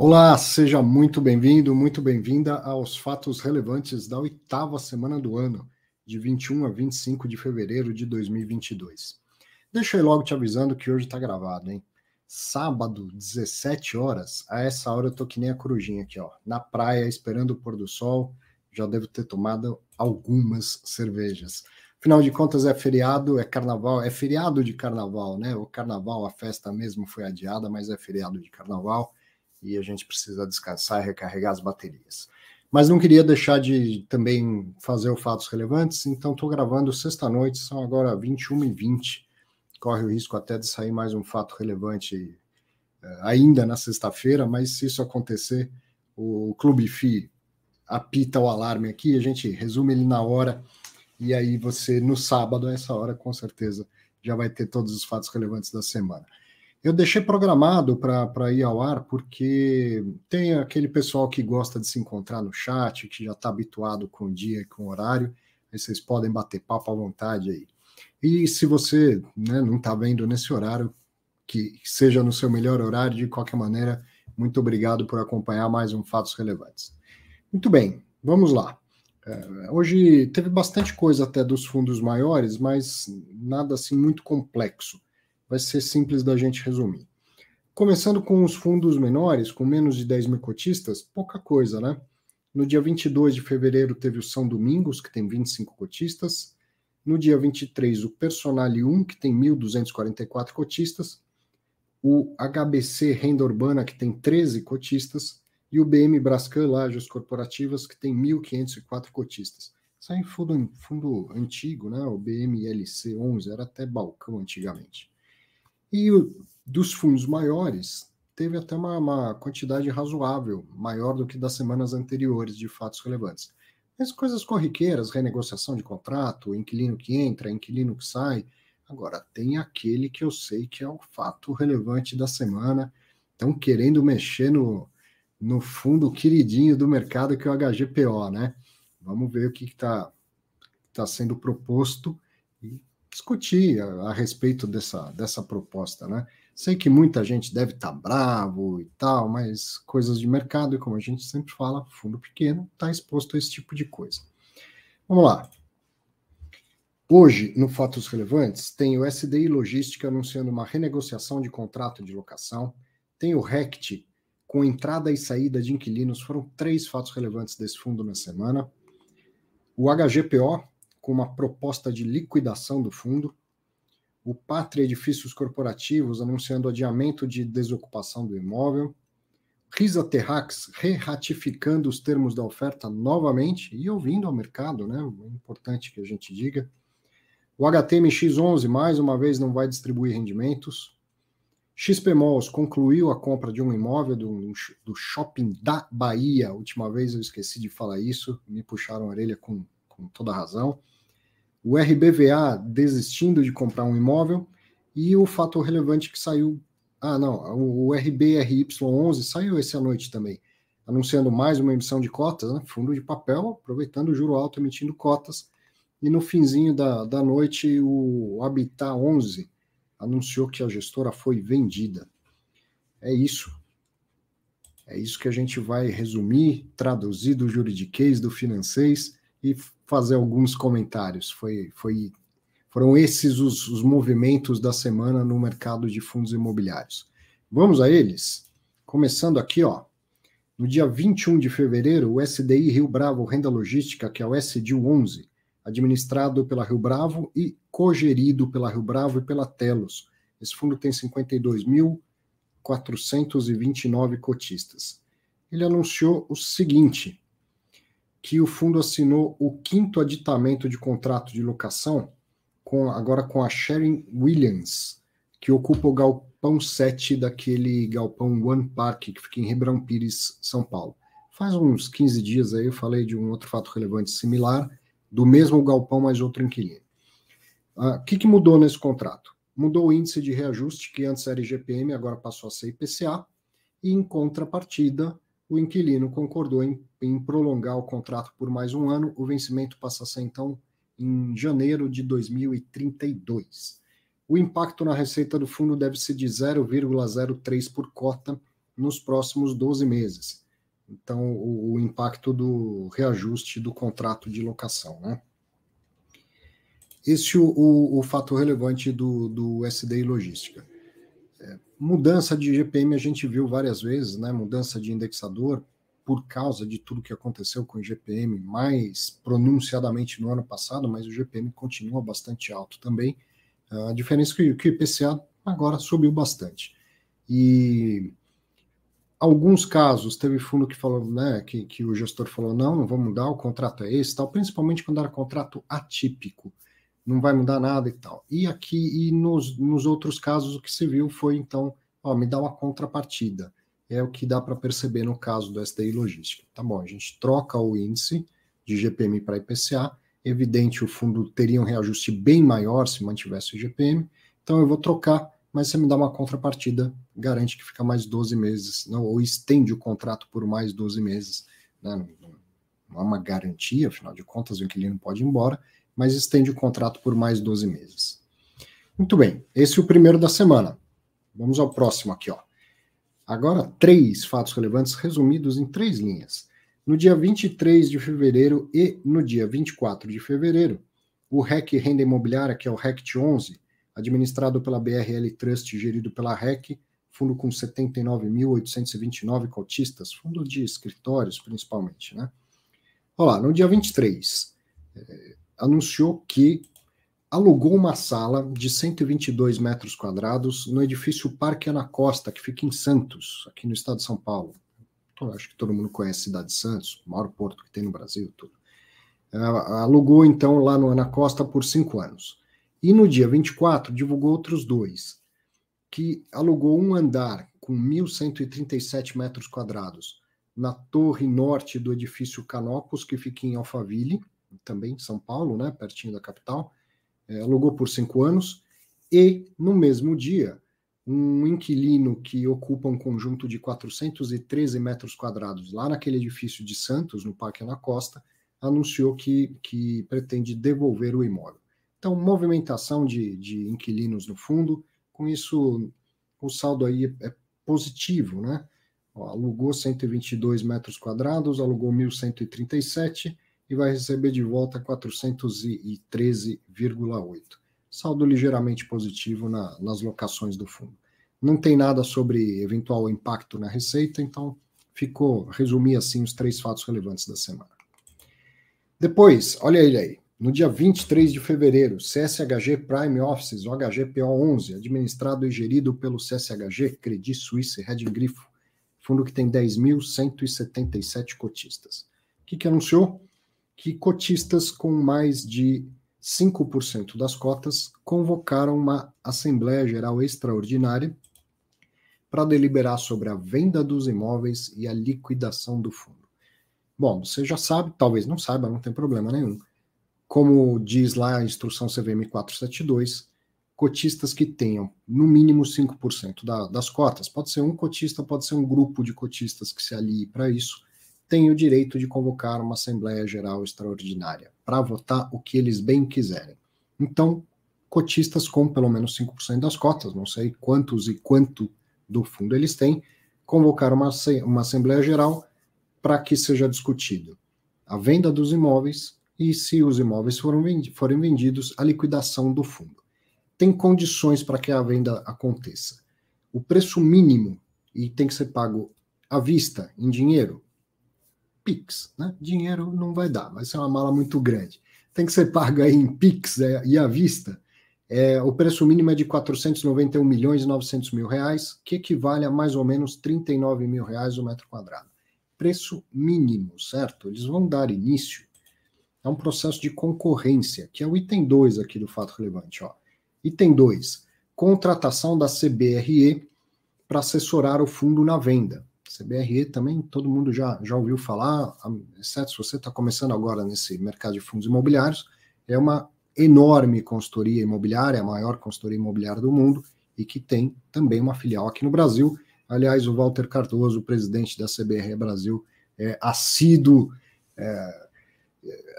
Olá, seja muito bem-vindo, muito bem-vinda aos fatos relevantes da oitava semana do ano, de 21 a 25 de fevereiro de 2022. Deixa eu logo te avisando que hoje tá gravado, hein? Sábado, 17 horas, a essa hora eu tô que nem a corujinha aqui, ó, na praia, esperando o pôr do sol, já devo ter tomado algumas cervejas. Afinal de contas, é feriado, é carnaval, é feriado de carnaval, né? O carnaval, a festa mesmo foi adiada, mas é feriado de carnaval e a gente precisa descansar e recarregar as baterias. Mas não queria deixar de também fazer os fatos relevantes, então estou gravando sexta-noite, são agora 21h20. Corre o risco até de sair mais um fato relevante uh, ainda na sexta-feira, mas se isso acontecer, o Clube FI apita o alarme aqui, a gente resume ele na hora, e aí você, no sábado, a essa hora, com certeza, já vai ter todos os fatos relevantes da semana. Eu deixei programado para ir ao ar porque tem aquele pessoal que gosta de se encontrar no chat, que já está habituado com o dia e com o horário, aí vocês podem bater papo à vontade aí. E se você né, não está vendo nesse horário, que seja no seu melhor horário, de qualquer maneira, muito obrigado por acompanhar mais um Fatos Relevantes. Muito bem, vamos lá. É, hoje teve bastante coisa até dos fundos maiores, mas nada assim muito complexo vai ser simples da gente resumir. Começando com os fundos menores, com menos de 10 mil cotistas, pouca coisa, né? No dia 22 de fevereiro teve o São Domingos, que tem 25 cotistas. No dia 23, o Personale 1, que tem 1.244 cotistas. O HBC Renda Urbana, que tem 13 cotistas. E o BM Brascan Lajes Corporativas, que tem 1.504 cotistas. Isso aí é fundo, fundo antigo, né? O BMLC 11, era até balcão antigamente. E o, dos fundos maiores, teve até uma, uma, quantidade razoável, maior do que das semanas anteriores de fatos relevantes. Mas coisas corriqueiras, renegociação de contrato, inquilino que entra, inquilino que sai. Agora, tem aquele que eu sei que é o fato relevante da semana. Estão querendo mexer no, no fundo queridinho do mercado, que é o HGPO, né? Vamos ver o que está tá sendo proposto discutir a, a, respeito dessa, dessa proposta, né? Sei que muita gente deve estar tá bravo e tal, mas coisas de mercado, e como a gente sempre fala, fundo pequeno está exposto a esse tipo de coisa. Vamos lá. Hoje, no Fatos Relevantes, tem o SDI Logística anunciando uma renegociação de contrato de locação, tem o RECT com entrada e saída de inquilinos, foram três fatos relevantes desse fundo na semana. O HGPO com uma proposta de liquidação do fundo, o Pátria Edifícios Corporativos anunciando adiamento de desocupação do imóvel, Risa Terrax re-ratificando os termos da oferta novamente e ouvindo ao mercado, né? É importante que a gente diga. O HTMX11 mais uma vez não vai distribuir rendimentos. XP Malls concluiu a compra de um imóvel do, do shopping da Bahia. Última vez eu esqueci de falar isso, me puxaram a orelha com, com toda razão o RBVA desistindo de comprar um imóvel e o fator relevante que saiu. Ah, não, o RBRY11 saiu essa noite também, anunciando mais uma emissão de cotas, né, fundo de papel, aproveitando o juro alto, emitindo cotas. E no finzinho da, da noite, o Habitat 11 anunciou que a gestora foi vendida. É isso. É isso que a gente vai resumir, traduzir do juridiquês, do financês e fazer alguns comentários. Foi, foi, foram esses os, os movimentos da semana no mercado de fundos imobiliários. Vamos a eles? Começando aqui, ó. No dia 21 de fevereiro, o SDI Rio Bravo Renda Logística, que é o SDIL 11, administrado pela Rio Bravo e cogerido pela Rio Bravo e pela Telos. Esse fundo tem 52.429 cotistas. Ele anunciou o seguinte: que o fundo assinou o quinto aditamento de contrato de locação, com, agora com a Sharon Williams, que ocupa o galpão 7 daquele galpão One Park, que fica em Ribeirão Pires, São Paulo. Faz uns 15 dias aí eu falei de um outro fato relevante similar, do mesmo galpão, mas outro inquilino. O uh, que, que mudou nesse contrato? Mudou o índice de reajuste, que antes era IGPM, agora passou a ser IPCA, e em contrapartida, o inquilino concordou em, em, prolongar o contrato por mais um ano. O vencimento passa a ser, então, em janeiro de 2032. O impacto na receita do fundo deve ser de 0,03 por cota, nos próximos 12 meses. Então, o, o impacto do reajuste do contrato de locação, né? Esse é o, o, o fato relevante do, do SDI Logística. Mudança de GPM a gente viu várias vezes, né? Mudança de indexador por causa de tudo que aconteceu com o GPM, mais pronunciadamente no ano passado, mas o GPM continua bastante alto também. A diferença é que, que o IPCA agora subiu bastante. E alguns casos teve fundo que falou, né, que, que o gestor falou, não, não vou mudar, o contrato é esse, tal, principalmente quando era contrato atípico, não vai mudar nada e tal. E aqui, e nos, nos outros casos, o que se viu foi, então, ó, me dá uma contrapartida. É o que dá para perceber no caso do SDI Logística. Tá bom, a gente troca o índice de GPM para IPCA, evidente o fundo teria um reajuste bem maior se mantivesse o GPM, então eu vou trocar mas você me dá uma contrapartida, garante que fica mais 12 meses, não, ou estende o contrato por mais 12 meses. Né? Não, não é uma garantia, afinal de contas, o inquilino pode ir embora, mas estende o contrato por mais 12 meses. Muito bem, esse é o primeiro da semana. Vamos ao próximo aqui, ó. Agora, três fatos relevantes resumidos em três linhas. No dia 23 de fevereiro e no dia 24 de fevereiro, o REC Renda Imobiliária, que é o RECT 11, administrado pela BRL Trust, gerido pela REC, fundo com 79.829 cotistas, fundo de escritórios principalmente, né? Olha lá, no dia 23, eh, anunciou que alugou uma sala de 122 metros quadrados no edifício Parque Ana Costa, que fica em Santos, aqui no estado de São Paulo. Então, acho que todo mundo conhece a cidade de Santos, o maior porto que tem no Brasil, tudo. Uh, alugou, então, lá no Ana Costa por cinco anos. E no dia 24, divulgou outros dois, que alugou um andar com 1.137 metros quadrados na torre norte do edifício Canopus, que fica em Alphaville, também em São Paulo, né, pertinho da capital, é, alugou por cinco anos, e no mesmo dia, um inquilino que ocupa um conjunto de 413 metros quadrados lá naquele edifício de Santos, no Parque na Costa, anunciou que, que pretende devolver o imóvel. Então, movimentação de, de inquilinos no fundo, com isso o saldo aí é positivo, né? Ó, alugou 122 metros quadrados, alugou 1.137 e vai receber de volta 413,8. Saldo ligeiramente positivo na, nas locações do fundo. Não tem nada sobre eventual impacto na receita, então ficou, resumir assim os três fatos relevantes da semana. Depois, olha ele aí. No dia 23 de fevereiro, CSHG Prime Offices, o HGPO11, administrado e gerido pelo CSHG Credit Suisse Red Grifo, fundo que tem 10.177 cotistas. O que, que anunciou? Que cotistas com mais de 5% das cotas convocaram uma Assembleia Geral Extraordinária para deliberar sobre a venda dos imóveis e a liquidação do fundo. Bom, você já sabe, talvez não saiba, não tem problema nenhum. Como diz lá a instrução CVM 472, cotistas que tenham no mínimo 5% da, das cotas, pode ser um cotista, pode ser um grupo de cotistas que se alie para isso, tem o direito de convocar uma Assembleia Geral Extraordinária para votar o que eles bem quiserem. Então, cotistas com pelo menos 5% das cotas, não sei quantos e quanto do fundo eles têm, convocar uma, uma Assembleia Geral para que seja discutido a venda dos imóveis e, se os imóveis forem vendidos, a liquidação do fundo. Tem condições para que a venda aconteça. O preço mínimo, e tem que ser pago à vista, em dinheiro, PIX, né? Dinheiro não vai dar, vai ser uma mala muito grande. Tem que ser pago aí em PIX é, e à vista. É, o preço mínimo é de 491 milhões e 900 mil reais, que equivale a mais ou menos 39 mil reais o metro quadrado. Preço mínimo, certo? Eles vão dar início é um processo de concorrência, que é o item 2 aqui do fato relevante. Ó. Item 2, contratação da CBRE para assessorar o fundo na venda. CBRE também todo mundo já, já ouviu falar, exceto se você está começando agora nesse mercado de fundos imobiliários, é uma enorme consultoria imobiliária, a maior consultoria imobiliária do mundo, e que tem também uma filial aqui no Brasil. Aliás, o Walter Cardoso, presidente da CBRE Brasil, é assíduo é,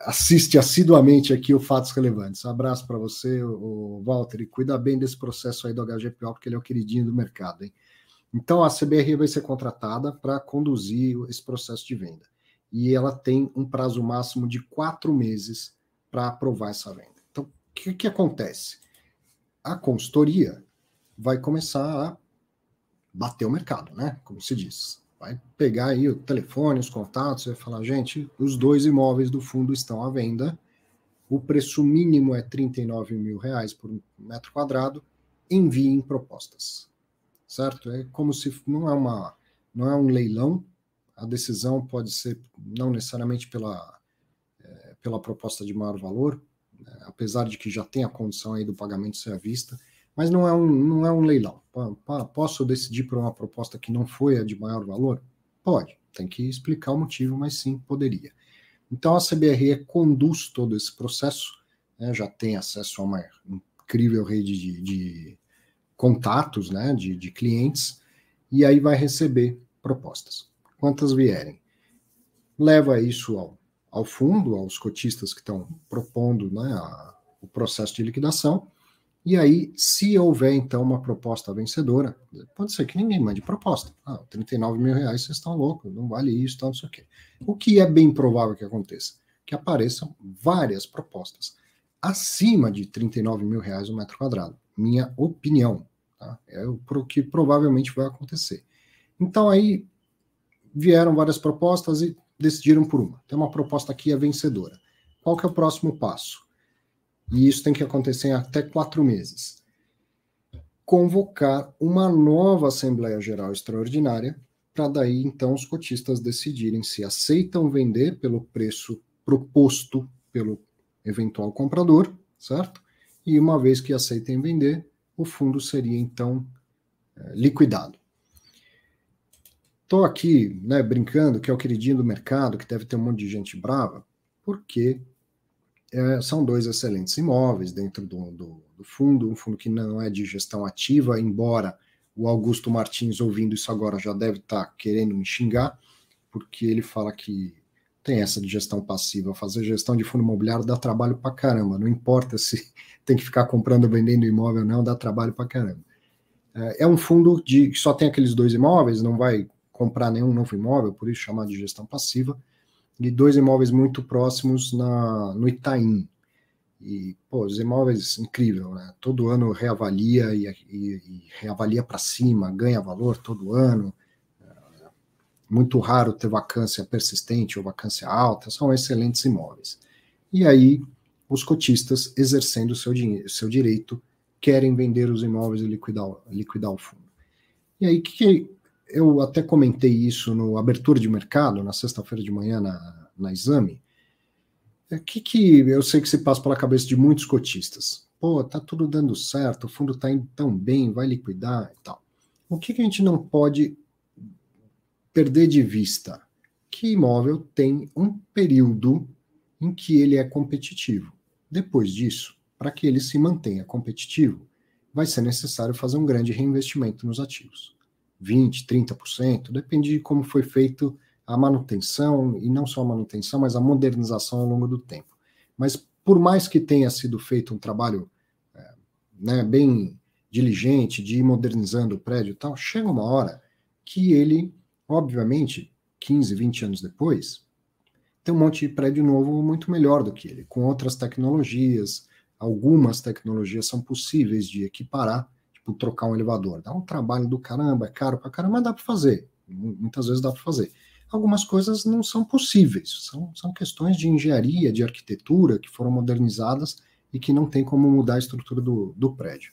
assiste assiduamente aqui o Fatos Relevantes. Abraço para você, o Walter, e cuida bem desse processo aí do HGPO, porque ele é o queridinho do mercado, hein? Então a CBRE vai ser contratada para conduzir esse processo de venda. E ela tem um prazo máximo de quatro meses para aprovar essa venda. Então, o que, que acontece? A consultoria vai começar a bater o mercado, né? Como se diz. Vai pegar aí o telefone, os contatos, vai falar, gente, os dois imóveis do fundo estão à venda, o preço mínimo é 39 mil reais por metro quadrado, enviem propostas, certo? É como se não é uma, não é um leilão, a decisão pode ser não necessariamente pela, é, pela proposta de maior valor, né? apesar de que já tem a condição aí do pagamento ser à vista, mas não é um, não é um leilão. Posso decidir por uma proposta que não foi a de maior valor? Pode, tem que explicar o motivo, mas sim, poderia. Então a CBRE conduz todo esse processo, né, já tem acesso a uma incrível rede de, de contatos, né, de, de clientes, e aí vai receber propostas. Quantas vierem? Leva isso ao, ao fundo, aos cotistas que estão propondo né, a, o processo de liquidação, e aí, se houver então uma proposta vencedora, pode ser que ninguém mande proposta. Ah, 39 mil reais, vocês estão loucos, não vale isso, tal, não sei o quê. O que é bem provável que aconteça? Que apareçam várias propostas acima de 39 mil reais o metro quadrado. Minha opinião. Tá? É o que provavelmente vai acontecer. Então aí vieram várias propostas e decidiram por uma. Tem uma proposta aqui é vencedora. Qual que é o próximo passo? E isso tem que acontecer em até quatro meses. Convocar uma nova Assembleia Geral Extraordinária, para daí então os cotistas decidirem se aceitam vender pelo preço proposto pelo eventual comprador, certo? E uma vez que aceitem vender, o fundo seria então é, liquidado. Estou aqui né, brincando que é o queridinho do mercado, que deve ter um monte de gente brava, porque é, são dois excelentes imóveis dentro do, do, do, fundo, um fundo que não é de gestão ativa, embora o Augusto Martins, ouvindo isso agora, já deve estar tá querendo me xingar, porque ele fala que tem essa de gestão passiva. Fazer gestão de fundo imobiliário dá trabalho pra caramba, não importa se tem que ficar comprando ou vendendo imóvel não, dá trabalho pra caramba. É, é um fundo de, que só tem aqueles dois imóveis, não vai comprar nenhum novo imóvel, por isso chamado de gestão passiva de dois imóveis muito próximos na, no Itaim. E, pô, os imóveis, incrível, né? Todo ano reavalia e, e, e reavalia para cima, ganha valor todo ano. Muito raro ter vacância persistente ou vacância alta, são excelentes imóveis. E aí, os cotistas, exercendo o seu, seu direito, querem vender os imóveis e liquidar, liquidar o fundo. E aí, o que, eu até comentei isso no abertura de mercado, na sexta-feira de manhã, na, na exame. O é, que, que eu sei que se passa pela cabeça de muitos cotistas? Pô, tá tudo dando certo, o fundo tá indo tão bem, vai liquidar e tal. O que, que a gente não pode perder de vista? Que imóvel tem um período em que ele é competitivo. Depois disso, para que ele se mantenha competitivo, vai ser necessário fazer um grande reinvestimento nos ativos. 20%, 30%, depende de como foi feito a manutenção, e não só a manutenção, mas a modernização ao longo do tempo. Mas por mais que tenha sido feito um trabalho é, né, bem diligente de ir modernizando o prédio e tal, chega uma hora que ele, obviamente, 15, 20 anos depois, tem um monte de prédio novo muito melhor do que ele, com outras tecnologias, algumas tecnologias são possíveis de equiparar, tipo trocar um elevador. Dá um trabalho do caramba, é caro pra caramba, mas dá para fazer. Muitas vezes dá para fazer. Algumas coisas não são possíveis, são, são questões de engenharia, de arquitetura que foram modernizadas e que não tem como mudar a estrutura do, do prédio.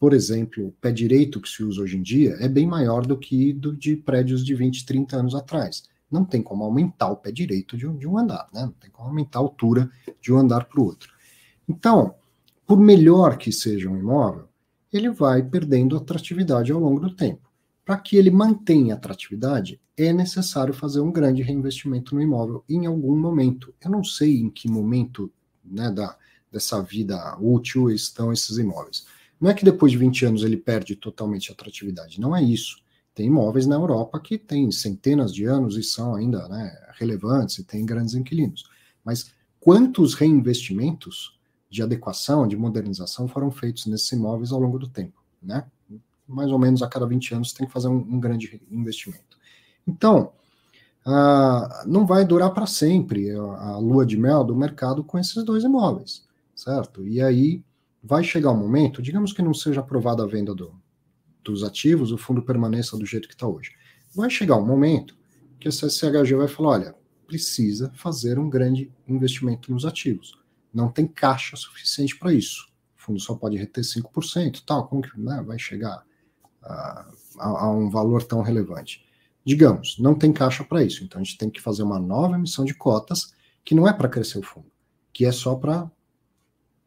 Por exemplo, o pé direito que se usa hoje em dia é bem maior do que do de prédios de 20, 30 anos atrás. Não tem como aumentar o pé direito de um, de um andar, né? não tem como aumentar a altura de um andar para o outro. Então, por melhor que seja um imóvel, ele vai perdendo atratividade ao longo do tempo. Para que ele mantenha atratividade, é necessário fazer um grande reinvestimento no imóvel em algum momento. Eu não sei em que momento né, da, dessa vida útil estão esses imóveis. Não é que depois de 20 anos ele perde totalmente a atratividade, não é isso. Tem imóveis na Europa que têm centenas de anos e são ainda né, relevantes e têm grandes inquilinos. Mas quantos reinvestimentos de adequação, de modernização foram feitos nesses imóveis ao longo do tempo, né? mais ou menos a cada 20 anos tem que fazer um, um grande investimento. Então, ah, não vai durar para sempre a, a, lua de mel do mercado com esses dois imóveis, certo? E aí vai chegar um momento, digamos que não seja aprovada a venda do, dos ativos, o fundo permaneça do jeito que está hoje. Vai chegar um momento que a CSHG vai falar: olha, precisa fazer um grande investimento nos ativos. Não tem caixa suficiente para isso. O fundo só pode reter 5%, tal, como que né, vai chegar a, a um valor tão relevante? Digamos, não tem caixa para isso, então a gente tem que fazer uma nova emissão de cotas, que não é para crescer o fundo, que é só para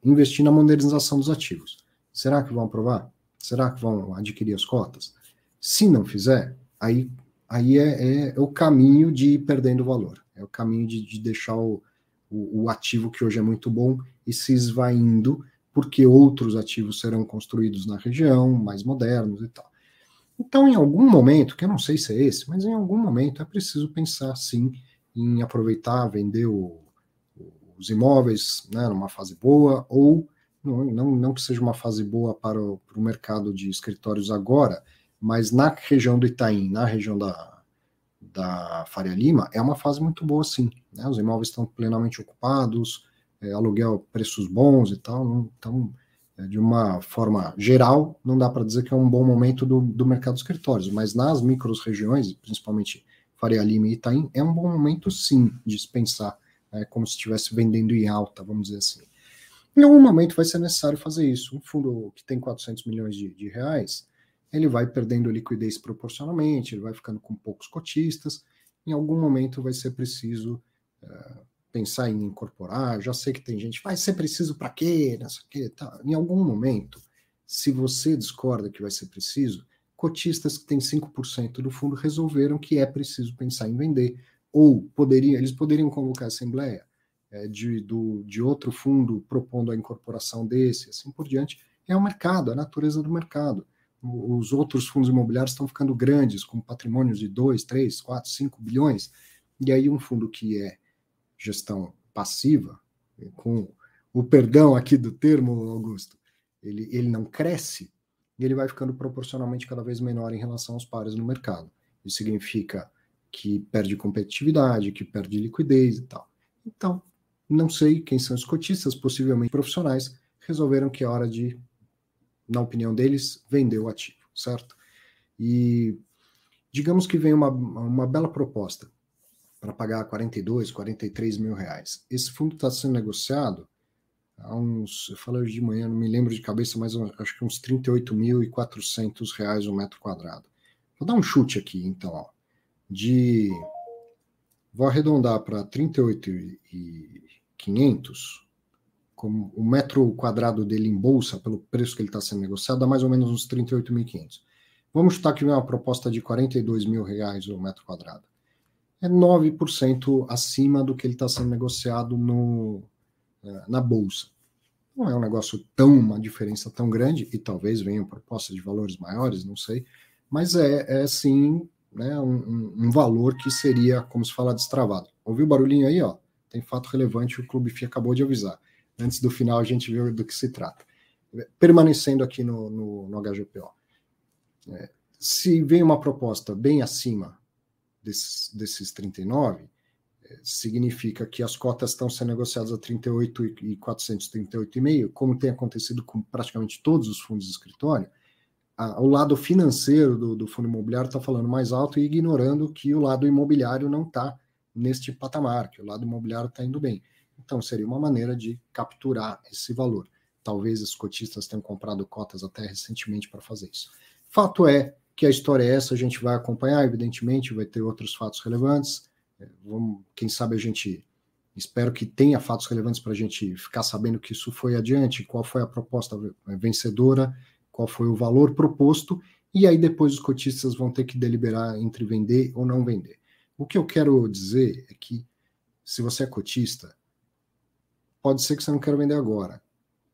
investir na modernização dos ativos. Será que vão aprovar? Será que vão adquirir as cotas? Se não fizer, aí, aí é, é o caminho de ir perdendo valor, é o caminho de, de deixar o, o, o ativo que hoje é muito bom e se esvaindo, porque outros ativos serão construídos na região, mais modernos e tal. Então, em algum momento, que eu não sei se é esse, mas em algum momento é preciso pensar sim em aproveitar, vender o, os imóveis né, numa fase boa, ou não, não, não que seja uma fase boa para o, para o mercado de escritórios agora, mas na região do Itaim, na região da, da Faria Lima, é uma fase muito boa sim. Né? Os imóveis estão plenamente ocupados, é, aluguel, preços bons e tal, então é, de uma forma geral, não dá para dizer que é um bom momento do, do mercado de escritórios, mas nas micros regiões, principalmente Faria Lima e Itaim, é um bom momento sim de se pensar, né, como se estivesse vendendo em alta, vamos dizer assim. Em algum momento vai ser necessário fazer isso. Um fundo que tem 400 milhões de, de reais, ele vai perdendo liquidez proporcionalmente, ele vai ficando com poucos cotistas. Em algum momento vai ser preciso uh, pensar em incorporar. Já sei que tem gente, vai ser preciso para quê? Não sei tá. Em algum momento, se você discorda que vai ser preciso, cotistas que têm 5% do fundo resolveram que é preciso pensar em vender. Ou poderiam, eles poderiam convocar a assembleia é, de, do, de outro fundo propondo a incorporação desse, assim por diante. É o mercado, a natureza do mercado. Os outros fundos imobiliários estão ficando grandes, com patrimônios de 2, 3, 4, 5 bilhões, e aí um fundo que é gestão passiva, com o perdão aqui do termo, Augusto, ele, ele não cresce, e ele vai ficando proporcionalmente cada vez menor em relação aos pares no mercado. Isso significa que perde competitividade, que perde liquidez e tal. Então, não sei quem são os cotistas, possivelmente profissionais, resolveram que é hora de, na opinião deles, vender o ativo, certo? E digamos que vem uma, uma bela proposta para pagar 42, 43 mil reais. Esse fundo está sendo negociado há uns, eu falei hoje de manhã, não me lembro de cabeça, mas acho que uns 38.400 reais o metro quadrado. Vou dar um chute aqui, então, ó, de vou arredondar para 38.500, como o metro quadrado dele em bolsa, pelo preço que ele está sendo negociado, dá mais ou menos uns 38.500. Vamos chutar que vem uma proposta de 42 mil reais o metro quadrado é 9% acima do que ele está sendo negociado no, é, na Bolsa. Não é um negócio tão, uma diferença tão grande, e talvez venham propostas de valores maiores, não sei, mas é, é sim né, um, um, valor que seria, como se fala, destravado. Ouviu o barulhinho aí? Ó? Tem fato relevante, o Clube FI acabou de avisar. Antes do final a gente vê do que se trata. Permanecendo aqui no, no, no HGPO. É, se vem uma proposta bem acima desses, desses 39, é, significa que as cotas estão sendo negociadas a 38 e 438,5, como tem acontecido com praticamente todos os fundos de escritório, o lado financeiro do, do fundo imobiliário está falando mais alto e ignorando que o lado imobiliário não está neste patamar, que o lado imobiliário está indo bem. Então, seria uma maneira de capturar esse valor. Talvez os cotistas tenham comprado cotas até recentemente para fazer isso. Fato é que a história é essa, a gente vai acompanhar, evidentemente, vai ter outros fatos relevantes. É, vamos, quem sabe a gente espero que tenha fatos relevantes para a gente ficar sabendo que isso foi adiante, qual foi a proposta vencedora, qual foi o valor proposto, e aí depois os cotistas vão ter que deliberar entre vender ou não vender. O que eu quero dizer é que se você é cotista, pode ser que você não queira vender agora,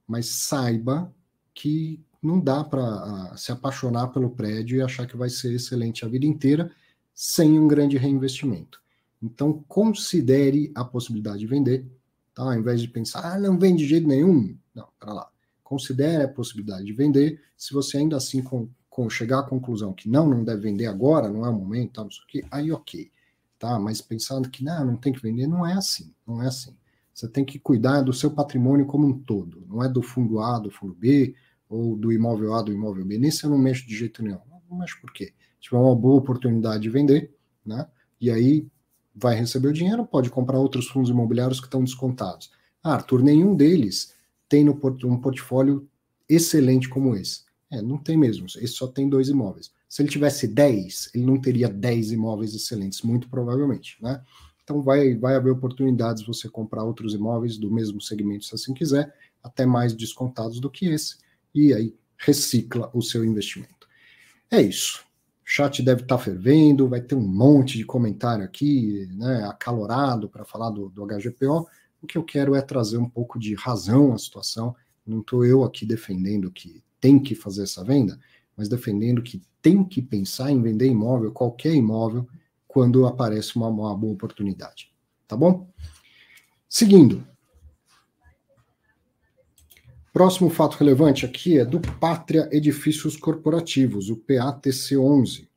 mas saiba que não dá para se apaixonar pelo prédio e achar que vai ser excelente a vida inteira sem um grande reinvestimento. Então, considere a possibilidade de vender, tá? ao invés de pensar, ah, não vende de jeito nenhum. Não, para lá. Considere a possibilidade de vender. Se você ainda assim com, chegar à conclusão que não, não deve vender agora, não é o momento, tá, não sei o quê, aí ok. Tá? Mas pensando que não, não tem que vender, não é assim, não é assim. Você tem que cuidar do seu patrimônio como um todo, não é do fundo A, do fundo B, ou do imóvel A, do imóvel B. Nesse eu não mexo de jeito nenhum. Não mexo por quê? Se tiver uma boa oportunidade de vender, né? E aí vai receber o dinheiro, pode comprar outros fundos imobiliários que estão descontados. Ah, Arthur, nenhum deles tem no port um portfólio excelente como esse. É, não tem mesmo. Esse só tem dois imóveis. Se ele tivesse 10, ele não teria 10 imóveis excelentes, muito provavelmente, né? Então vai, vai haver oportunidades você comprar outros imóveis do mesmo segmento, se assim quiser, até mais descontados do que esse, e aí recicla o seu investimento. É isso. O chat deve estar tá fervendo, vai ter um monte de comentário aqui, né, acalorado para falar do, do HGPO. O que eu quero é trazer um pouco de razão à situação. Não estou eu aqui defendendo que tem que fazer essa venda, mas defendendo que tem que pensar em vender imóvel, qualquer imóvel, quando aparece uma, uma boa oportunidade. Tá bom? Seguindo. Próximo fato relevante aqui é do Pátria Edifícios Corporativos, o PATC11,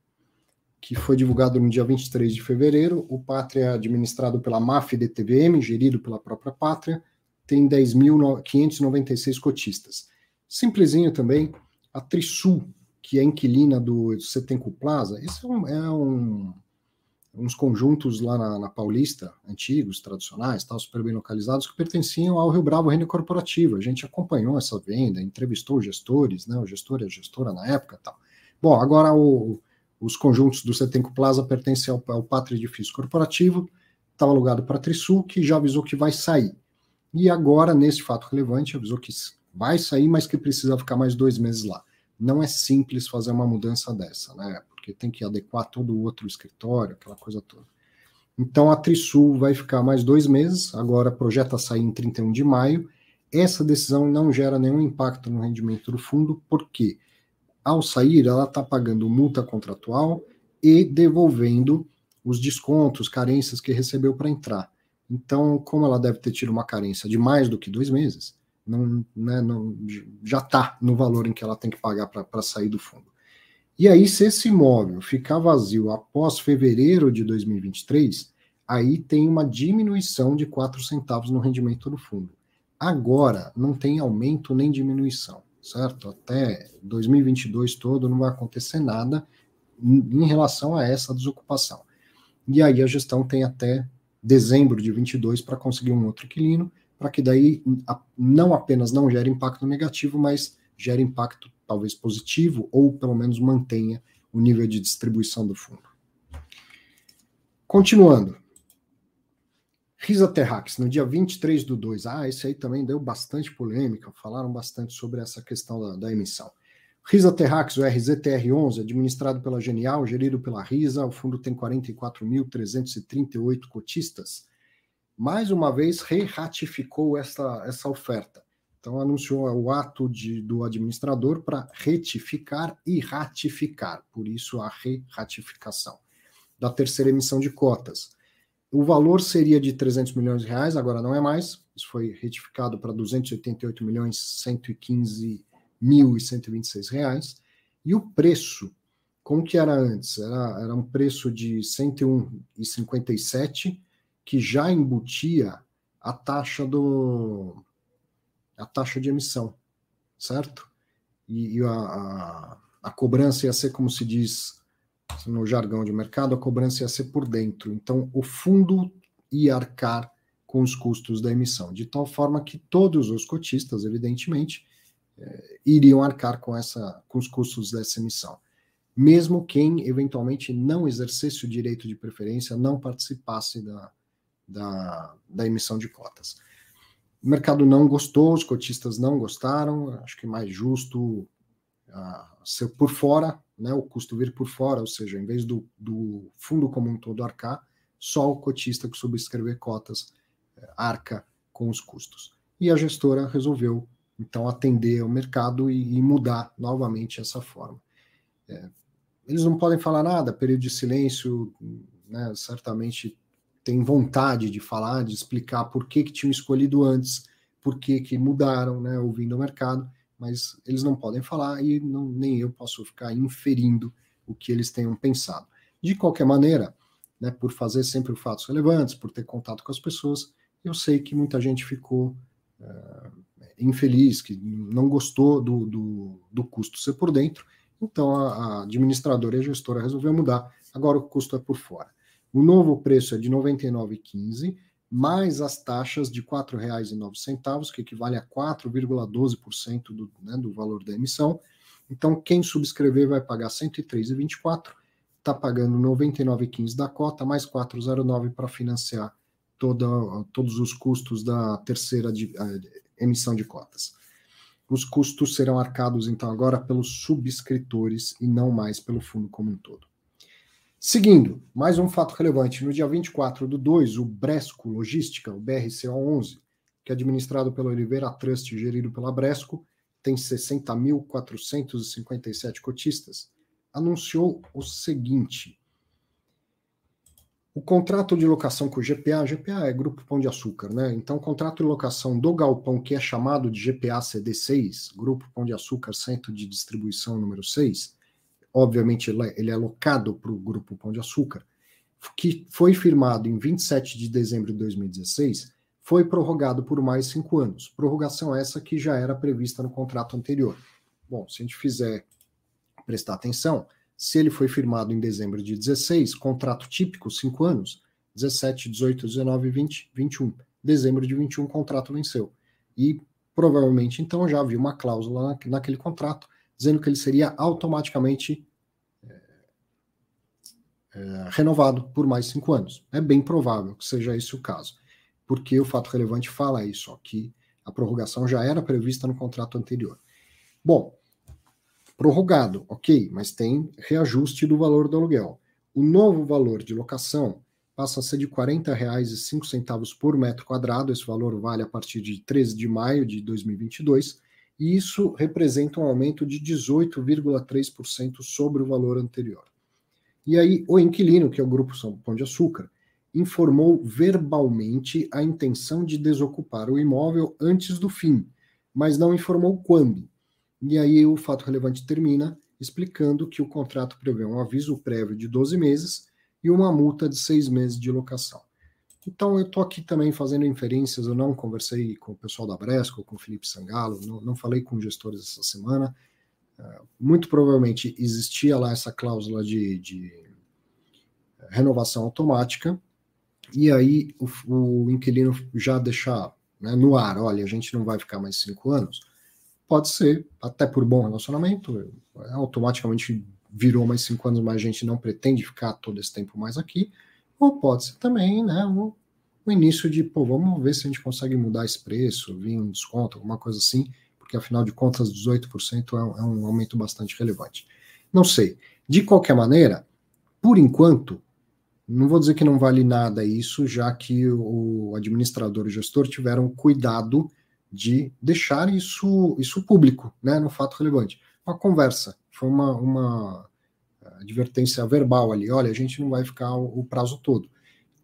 que foi divulgado no dia 23 de fevereiro. O Pátria administrado pela MAF DTVM, gerido pela própria Pátria, tem 10.596 cotistas. Simplesinho também, a Trisul, que é inquilina do Setenco Plaza, esse é um, é um uns conjuntos lá na, na, Paulista, antigos, tradicionais, tal, super bem localizados, que pertenciam ao Rio Bravo Renda Corporativa. A gente acompanhou essa venda, entrevistou gestores, né, o gestor e a gestora na época tal. Bom, agora o, os conjuntos do Setenco Plaza pertencem ao, ao Pátria Edifício Corporativo, estava alugado para a Trisul, que já avisou que vai sair. E agora, nesse fato relevante, avisou que vai sair, mas que precisa ficar mais dois meses lá. Não é simples fazer uma mudança dessa, né? porque tem que adequar todo o outro escritório, aquela coisa toda. Então a Trisul vai ficar mais dois meses, agora projeta sair em 31 de maio. Essa decisão não gera nenhum impacto no rendimento do fundo, porque ao sair ela está pagando multa contratual e devolvendo os descontos, carências que recebeu para entrar. Então, como ela deve ter tido uma carência de mais do que dois meses, não, né, não já está no valor em que ela tem que pagar para sair do fundo. E aí, se esse imóvel ficar vazio após fevereiro de 2023, aí tem uma diminuição de 4 centavos no rendimento do fundo. Agora, não tem aumento nem diminuição, certo? Até 2022 todo não vai acontecer nada em relação a essa desocupação. E aí a gestão tem até dezembro de 22 para conseguir um outro inquilino, para que daí não apenas não gere impacto negativo, mas gere impacto talvez positivo, ou pelo menos mantenha o nível de distribuição do fundo. Continuando. Risa Terrax, no dia 23 do 2. Ah, esse aí também deu bastante polêmica, falaram bastante sobre essa questão da, da emissão. Risa Terrax, o RZTR11, administrado pela Genial, gerido pela Risa, o fundo tem 44.338 cotistas. Mais uma vez, re-ratificou essa, essa oferta. Então, anunciou o ato de, do administrador para retificar e ratificar, por isso a re-ratificação da terceira emissão de cotas. O valor seria de 300 milhões de reais, agora não é mais, isso foi retificado para 288 milhões 115 mil e 126 reais, e o preço, como que era antes? Era, era um preço de 101,57, que já embutia a taxa do a taxa de emissão, certo? E, e a, a, a, cobrança ia ser, como se diz no jargão de mercado, a cobrança ia ser por dentro. Então, o fundo ia arcar com os custos da emissão, de tal forma que todos os cotistas, evidentemente, eh, iriam arcar com, essa, com os custos dessa emissão. Mesmo quem eventualmente não exercesse o direito de preferência, não participasse da, da, da emissão de cotas. O mercado não gostou, os cotistas não gostaram, acho que é mais justo uh, ser por fora, né, o custo vir por fora, ou seja, em vez do, do fundo como um todo arcar, só o cotista que subscrever cotas uh, arca com os custos. E a gestora resolveu, então, atender ao mercado e, e mudar novamente essa forma. É, eles não podem falar nada, período de silêncio, né, certamente tem vontade de falar, de explicar por que, que tinham escolhido antes, por que, que mudaram, né, ouvindo o mercado, mas eles não podem falar e não, nem eu posso ficar inferindo o que eles tenham pensado. De qualquer maneira, né, por fazer sempre fatos relevantes, por ter contato com as pessoas, eu sei que muita gente ficou uh, infeliz, que não gostou do, do, do, custo ser por dentro, então a, a, administradora e a gestora resolveu mudar, agora o custo é por fora. O novo preço é de R$ 99,15, mais as taxas de R$ 4,09, que equivale a 4,12% do, né, do valor da emissão. Então, quem subscrever vai pagar R$ 103,24, está pagando R$ 99,15 da cota, mais 4,09 para financiar toda, todos os custos da terceira de, emissão de cotas. Os custos serão arcados, então, agora pelos subscritores e não mais pelo fundo como um todo. Seguindo, mais um fato relevante. No dia 24 do 2, o Bresco Logística, o BRCO11, que é administrado pela Oliveira Trust e gerido pela Bresco, tem 60.457 cotistas, anunciou o seguinte: o contrato de locação com o GPA, GPA é Grupo Pão de Açúcar, né? Então, o contrato de locação do galpão, que é chamado de GPA CD6, Grupo Pão de Açúcar, Centro de Distribuição número 6, obviamente ele é locado para o Grupo Pão de Açúcar, que foi firmado em 27 de dezembro de 2016, foi prorrogado por mais cinco anos. Prorrogação essa que já era prevista no contrato anterior. Bom, se a gente fizer prestar atenção, se ele foi firmado em dezembro de 16, contrato típico, 5 anos, 17, 18, 19, 20, 21. Dezembro de 21, o contrato venceu. E provavelmente então já havia uma cláusula naquele contrato dizendo que ele seria automaticamente é, é, renovado por mais cinco anos. É bem provável que seja esse o caso, porque o fato relevante fala isso, ó, que a prorrogação já era prevista no contrato anterior. Bom, prorrogado, ok, mas tem reajuste do valor do aluguel. O novo valor de locação passa a ser de R$ 40,05 por metro quadrado, esse valor vale a partir de 13 de maio de 2022, e isso representa um aumento de 18,3% sobre o valor anterior. E aí, o inquilino, que é o Grupo São Pão de Açúcar, informou verbalmente a intenção de desocupar o imóvel antes do fim, mas não informou quando. E aí o fato relevante termina explicando que o contrato prevê um aviso prévio de 12 meses e uma multa de seis meses de locação. Então eu estou aqui também fazendo inferências, eu não conversei com o pessoal da Bresco, com o Felipe Sangalo, não, não falei com gestores essa semana. Uh, muito provavelmente existia lá essa cláusula de, de renovação automática, e aí o, o inquilino já deixar né, no ar, olha, a gente não vai ficar mais cinco anos, Pode ser, até por bom relacionamento, automaticamente virou mais cinco anos, mas a gente não pretende ficar todo esse tempo mais aqui. Ou pode ser também, né, o, início de, pô, vamos ver se a gente consegue mudar esse preço, vir um desconto, alguma coisa assim, porque afinal de contas, 18% é um, é um aumento bastante relevante. Não sei. De qualquer maneira, por enquanto, não vou dizer que não vale nada isso, já que o administrador e o gestor tiveram cuidado de deixar isso, isso público, né, no fato relevante. Uma conversa, foi uma, uma advertência verbal ali, olha, a gente não vai ficar o, o prazo todo.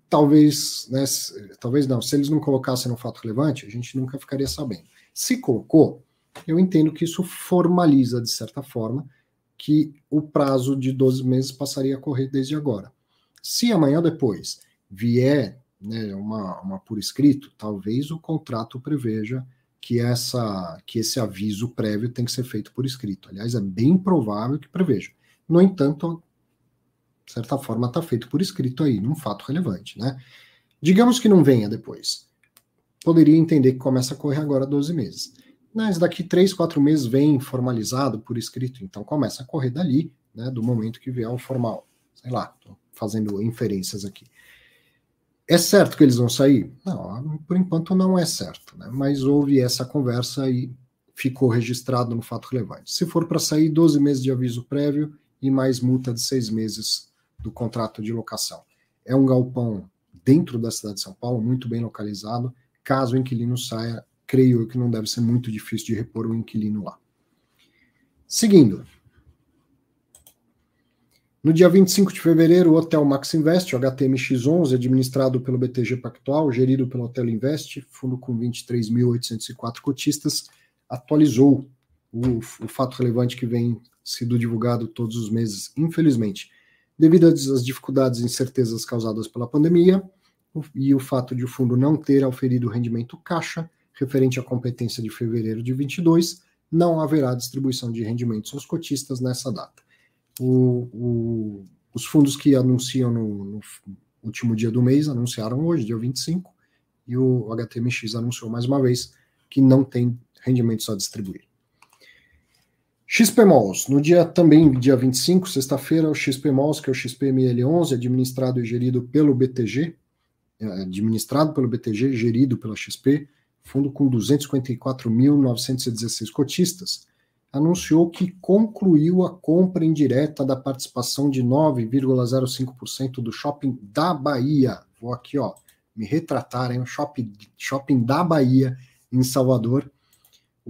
Talvez, né, talvez não, se eles não colocassem no fato relevante, a gente nunca ficaria sabendo. Se colocou, eu entendo que isso formaliza, de certa forma, que o prazo de 12 meses passaria a correr desde agora. Se amanhã depois vier né, uma, uma por escrito, talvez o contrato preveja que, essa, que esse aviso prévio tem que ser feito por escrito. Aliás, é bem provável que preveja. No entanto, de certa forma, está feito por escrito aí, num fato relevante. Né? Digamos que não venha depois. Poderia entender que começa a correr agora 12 meses. Mas daqui 3, 4 meses vem formalizado por escrito, então começa a correr dali, né, do momento que vier o formal. Sei lá, estou fazendo inferências aqui. É certo que eles vão sair? Não, por enquanto não é certo, né? mas houve essa conversa e ficou registrado no fato relevante. Se for para sair, 12 meses de aviso prévio e mais multa de seis meses do contrato de locação. É um galpão dentro da cidade de São Paulo, muito bem localizado. Caso o inquilino saia, creio que não deve ser muito difícil de repor o inquilino lá. Seguindo, no dia 25 de fevereiro, o Hotel Max Invest, o HTMX11, administrado pelo BTG Pactual, gerido pelo Hotel Invest, fundo com 23.804 cotistas, atualizou o, o fato relevante que vem sido divulgado todos os meses, infelizmente, devido às dificuldades e incertezas causadas pela pandemia e o fato de o fundo não ter auferido rendimento caixa referente à competência de fevereiro de 22, não haverá distribuição de rendimentos aos cotistas nessa data. O, o, os fundos que anunciam no, no, último dia do mês anunciaram hoje, dia 25, e o HTMX anunciou mais uma vez que não tem rendimentos a distribuir. XPMOLs, no dia também, dia 25, sexta-feira, o XPMOLs, que é o XPML11, administrado e gerido pelo BTG, é, administrado pelo BTG, gerido pela XP, fundo com 254.916 cotistas, anunciou que concluiu a compra indireta da participação de 9,05% do shopping da Bahia. Vou aqui, ó, me retratar, hein? Shopping, shopping da Bahia, em Salvador.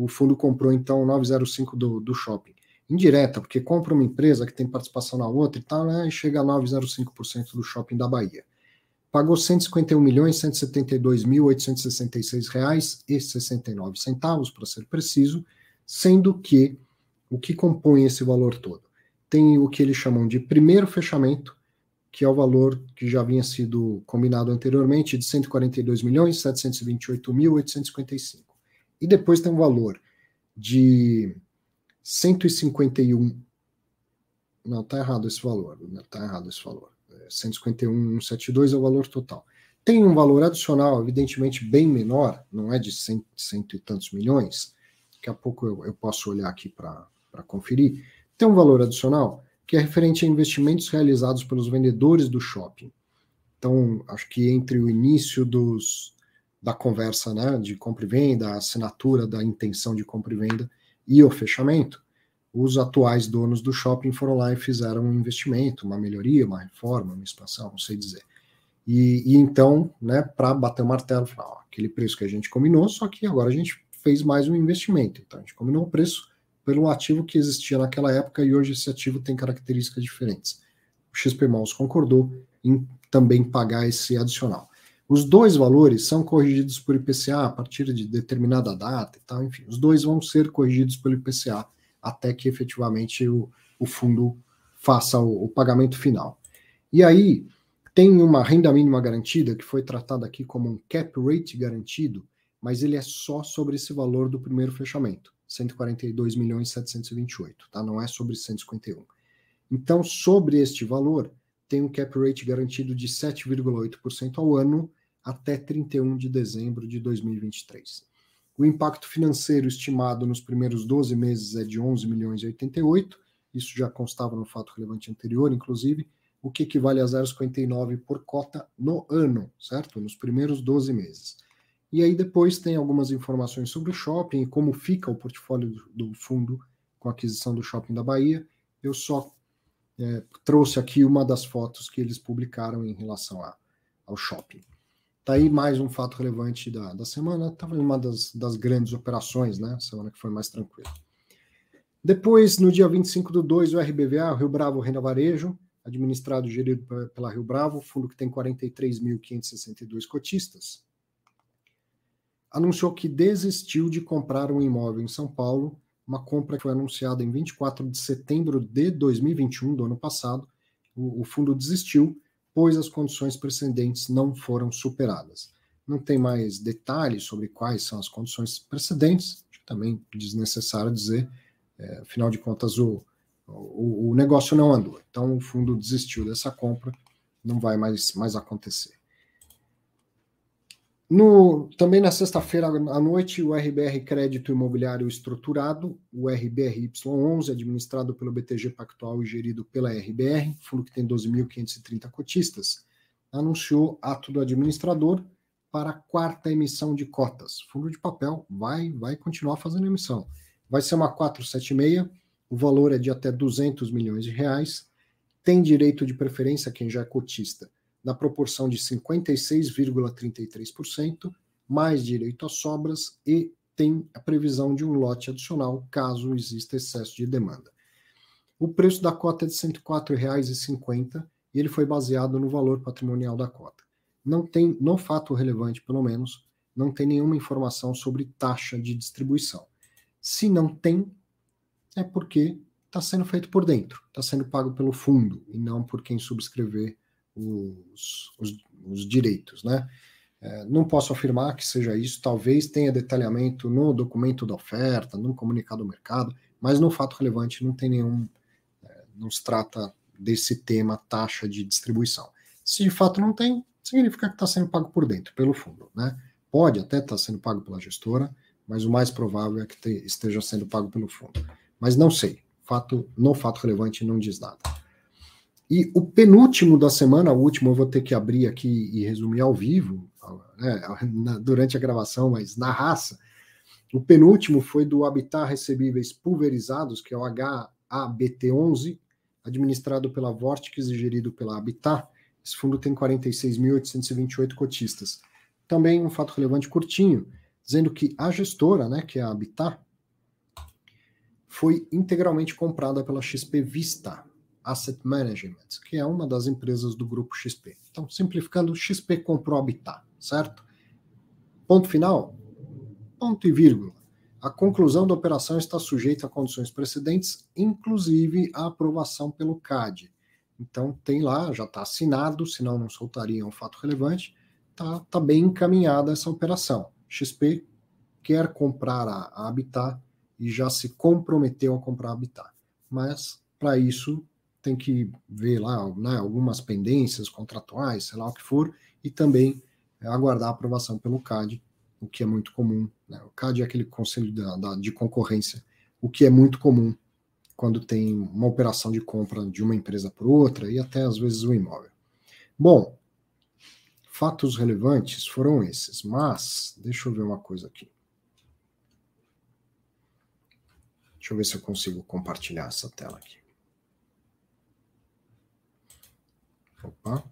O fundo comprou, então, 9,05% do, do shopping. Indireta, porque compra uma empresa que tem participação na outra e tal, né? E chega a 9,05% do shopping da Bahia pagou 151 milhões 172 mil 866 reais e 69 centavos, para ser preciso, sendo que o que compõe esse valor todo tem o que eles chamam de primeiro fechamento, que é o valor que já havia sido combinado anteriormente de 142 milhões 728 mil 855. E depois tem um valor de 151 não, está errado esse valor, está errado esse valor. 151,172 é o valor total. Tem um valor adicional, evidentemente, bem menor, não é de cento, cento e tantos milhões, daqui a pouco eu, eu posso olhar aqui para conferir. Tem um valor adicional que é referente a investimentos realizados pelos vendedores do shopping. Então, acho que entre o início dos, da conversa né, de compra e venda, a assinatura da intenção de compra e venda e o fechamento, os atuais donos do shopping foram lá e fizeram um investimento, uma melhoria, uma reforma, uma expansão, não sei dizer. E, e então, né, para bater o martelo, falar, ó, aquele preço que a gente combinou, só que agora a gente fez mais um investimento. Então, a gente combinou o preço pelo ativo que existia naquela época e hoje esse ativo tem características diferentes. O XP Malls concordou em também pagar esse adicional. Os dois valores são corrigidos por IPCA a partir de determinada data e tal, enfim, os dois vão ser corrigidos pelo IPCA até que efetivamente o, o fundo faça o, o pagamento final. E aí tem uma renda mínima garantida que foi tratada aqui como um cap rate garantido, mas ele é só sobre esse valor do primeiro fechamento, 142 milhões 728, tá? Não é sobre 151. Então, sobre este valor, tem um cap rate garantido de 7,8% ao ano até 31 de dezembro de 2023. O impacto financeiro estimado nos primeiros 12 meses é de 11 milhões e 88, isso já constava no fato relevante anterior, inclusive, o que equivale a 0,59 por cota no ano, certo? Nos primeiros 12 meses. E aí depois tem algumas informações sobre o shopping e como fica o portfólio do, fundo com a aquisição do shopping da Bahia. Eu só é, trouxe aqui uma das fotos que eles publicaram em relação a, ao shopping. Tá aí mais um fato relevante da, da semana. Estava uma das, das grandes operações, né? Semana que foi mais tranquila. Depois, no dia 25 do 2, o RBVA, Rio Bravo Renda Varejo, administrado e gerido pela Rio Bravo, fundo que tem 43.562 cotistas, anunciou que desistiu de comprar um imóvel em São Paulo, uma compra que foi anunciada em 24 de setembro de 2021, do ano passado. O, o fundo desistiu pois as condições precedentes não foram superadas. Não tem mais detalhes sobre quais são as condições precedentes, também desnecessário dizer, é, afinal de contas o, o, o negócio não andou. Então o fundo desistiu dessa compra, não vai mais, mais acontecer. No, também na sexta-feira à noite, o RBR Crédito Imobiliário Estruturado, o RBRY11, administrado pelo BTG Pactual e gerido pela RBR, fundo que tem 12.530 cotistas, anunciou ato do administrador para a quarta emissão de cotas. Fundo de papel vai, vai continuar fazendo emissão. Vai ser uma 476, o valor é de até 200 milhões de reais, tem direito de preferência quem já é cotista na proporção de 56,33%, mais direito às sobras e tem a previsão de um lote adicional caso exista excesso de demanda. O preço da cota é de R$ 104,50 e ele foi baseado no valor patrimonial da cota. Não tem, no fato relevante, pelo menos, não tem nenhuma informação sobre taxa de distribuição. Se não tem, é porque está sendo feito por dentro, está sendo pago pelo fundo e não por quem subscrever os, os, os direitos, né? É, não posso afirmar que seja isso, talvez tenha detalhamento no documento da oferta, no comunicado do mercado, mas no fato relevante não tem nenhum, é, não se trata desse tema taxa de distribuição. Se de fato não tem, significa que está sendo pago por dentro, pelo fundo, né? Pode até estar tá sendo pago pela gestora, mas o mais provável é que te, esteja sendo pago pelo fundo. Mas não sei, fato, no fato relevante não diz nada. E o penúltimo da semana, o último eu vou ter que abrir aqui e resumir ao vivo, né, durante a gravação, mas na raça. O penúltimo foi do Habitat Recebíveis Pulverizados, que é o HABT11, administrado pela Vortex e gerido pela Habitat. Esse fundo tem 46.828 cotistas. Também um fato relevante curtinho, dizendo que a gestora, né, que é a Habitat, foi integralmente comprada pela XP Vista Asset Management, que é uma das empresas do grupo XP. Então, simplificando, XP comprou Habitat, certo? Ponto final? Ponto e vírgula. A conclusão da operação está sujeita a condições precedentes, inclusive a aprovação pelo CAD. Então, tem lá, já está assinado, senão não soltaria um fato relevante, está tá bem encaminhada essa operação. XP quer comprar a, a Habitat e já se comprometeu a comprar a Habitat. Mas, para isso, tem que ver lá né, algumas pendências contratuais, sei lá o que for, e também aguardar a aprovação pelo CAD o que é muito comum. Né? O CAD é aquele conselho da, da, de concorrência, o que é muito comum quando tem uma operação de compra de uma empresa por outra e até às vezes um imóvel. Bom, fatos relevantes foram esses, mas deixa eu ver uma coisa aqui. Deixa eu ver se eu consigo compartilhar essa tela aqui. Opa.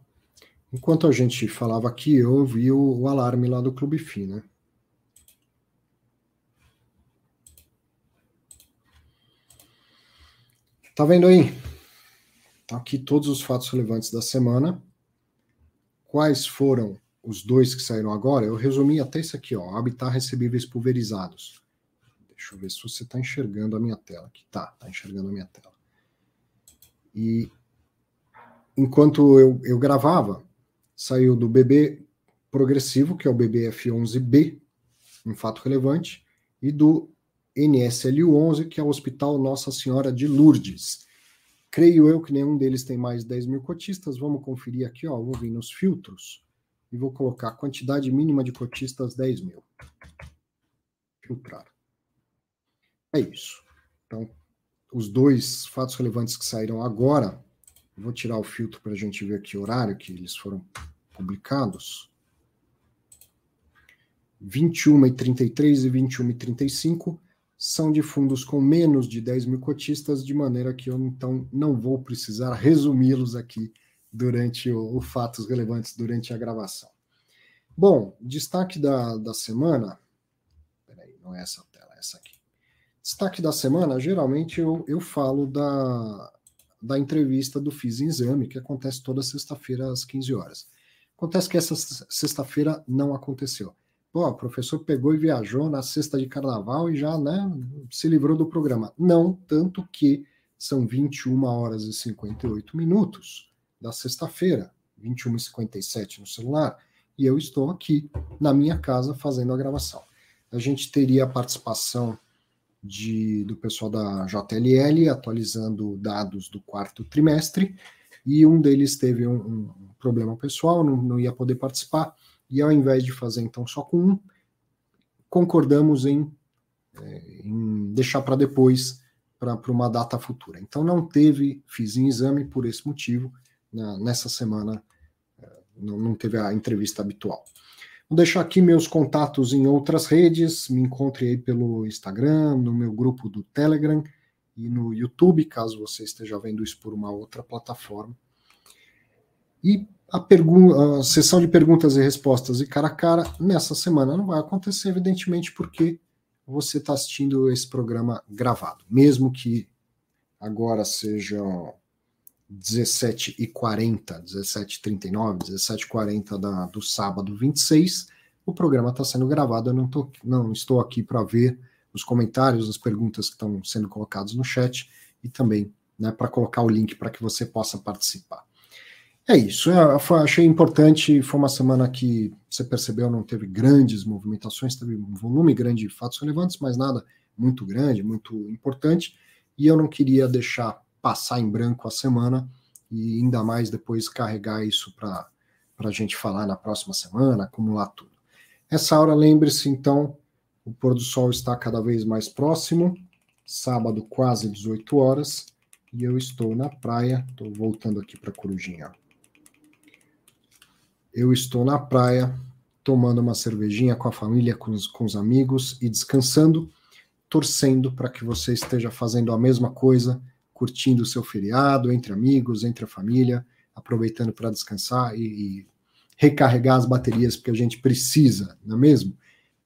Enquanto a gente falava aqui, eu ouvi o, o alarme lá do Clube FI, né? Tá vendo aí? Tá aqui todos os fatos relevantes da semana. Quais foram os dois que saíram agora? Eu resumi até isso aqui, ó. Habitat recebíveis pulverizados. Deixa eu ver se você está enxergando a minha tela aqui. Tá, tá enxergando a minha tela. E enquanto eu, eu gravava, saiu do BB progressivo, que é o BBF11B, um fato relevante, e do NSLU11, que é o Hospital Nossa Senhora de Lourdes. Creio eu que nenhum deles tem mais de 10 mil cotistas. Vamos conferir aqui, ó, vou vir nos filtros e vou colocar quantidade mínima de cotistas 10 mil. Filtrar. É isso. Então, os dois fatos relevantes que saíram agora, vou tirar o filtro para a gente ver o horário que eles foram publicados. 21 e 33 e 21 e 35 são de fundos com menos de 10 mil cotistas, de maneira que eu então não vou precisar resumi-los aqui durante o, o, fatos relevantes durante a gravação. Bom, destaque da, da semana. Peraí, não é essa tela, é essa aqui. Destaque da semana, geralmente eu, eu falo da, da entrevista do Fiz Exame, que acontece toda sexta-feira às 15 horas. Acontece que essa sexta-feira não aconteceu. Pô, o professor pegou e viajou na sexta de carnaval e já né, se livrou do programa. Não, tanto que são 21 horas e 58 minutos da sexta-feira, 21 e 57 no celular, e eu estou aqui na minha casa fazendo a gravação. A gente teria a participação de, do pessoal da JLL atualizando dados do quarto trimestre, e um deles teve um, um problema pessoal, não, não ia poder participar e ao invés de fazer então só com um, concordamos em, é, em deixar para depois, para uma data futura. Então não teve, fiz em exame por esse motivo, na, nessa semana é, não, não teve a entrevista habitual. Vou deixar aqui meus contatos em outras redes, me encontre aí pelo Instagram, no meu grupo do Telegram e no YouTube, caso você esteja vendo isso por uma outra plataforma. E a, a, sessão de perguntas e respostas e cara a cara nessa semana não vai acontecer, evidentemente, porque você está assistindo esse programa gravado. Mesmo que agora sejam 17h40, 17h39, 17h40 da, do sábado 26, o programa está sendo gravado. Eu não, tô, não estou aqui para ver nos comentários, as perguntas que estão sendo colocadas no chat e também né, para colocar o link para que você possa participar. É isso, é, foi, achei importante. Foi uma semana que você percebeu, não teve grandes movimentações, teve um volume grande de fatos relevantes, mas nada muito grande, muito importante. E eu não queria deixar passar em branco a semana e ainda mais depois carregar isso para a gente falar na próxima semana, acumular tudo. Essa hora, lembre-se então, o pôr do sol está cada vez mais próximo, sábado quase 18 horas, e eu estou na praia, estou voltando aqui para Corujinha. Eu estou na praia, tomando uma cervejinha com a família, com os, com os amigos e descansando, torcendo para que você esteja fazendo a mesma coisa, curtindo o seu feriado, entre amigos, entre a família, aproveitando para descansar e, e recarregar as baterias, porque a gente precisa, não é mesmo?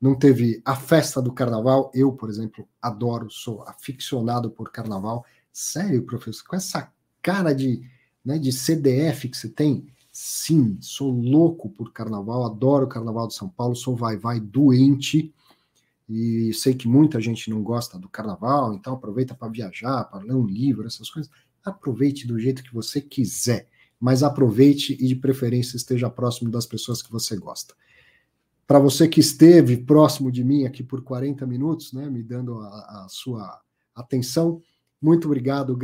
Não teve a festa do carnaval, eu, por exemplo, adoro, sou aficionado por carnaval. Sério, professor, com essa cara de, né, de CDF que você tem, sim, sou louco por carnaval, adoro o carnaval de São Paulo, sou vai-vai doente e sei que muita gente não gosta do carnaval, então aproveita para viajar, para ler um livro, essas coisas. Aproveite do jeito que você quiser, mas aproveite e de preferência esteja próximo das pessoas que você gosta. Para você que esteve próximo de mim aqui por 40 minutos, né, me dando a, a sua atenção, muito obrigado.